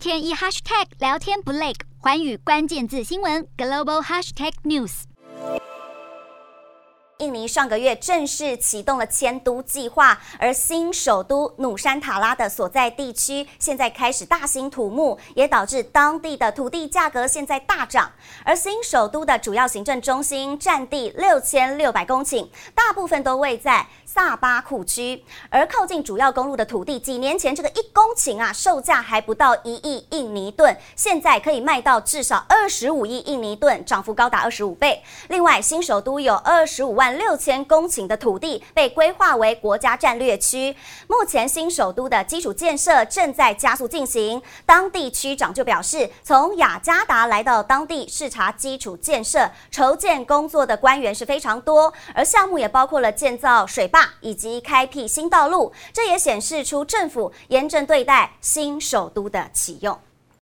天一 hashtag 聊天不累，寰宇关键字新闻 global hashtag news。印尼上个月正式启动了迁都计划，而新首都努山塔拉的所在地区现在开始大兴土木，也导致当地的土地价格现在大涨。而新首都的主要行政中心占地六千六百公顷，大部分都位在萨巴库区，而靠近主要公路的土地，几年前这个一公顷啊，售价还不到一亿印尼盾，现在可以卖到至少二十五亿印尼盾，涨幅高达二十五倍。另外，新首都有二十五万。六千公顷的土地被规划为国家战略区，目前新首都的基础建设正在加速进行。当地区长就表示，从雅加达来到当地视察基础建设筹建工作的官员是非常多，而项目也包包括了建造水坝以及开辟新道路，这也显示出政府严正对待新首都的启用。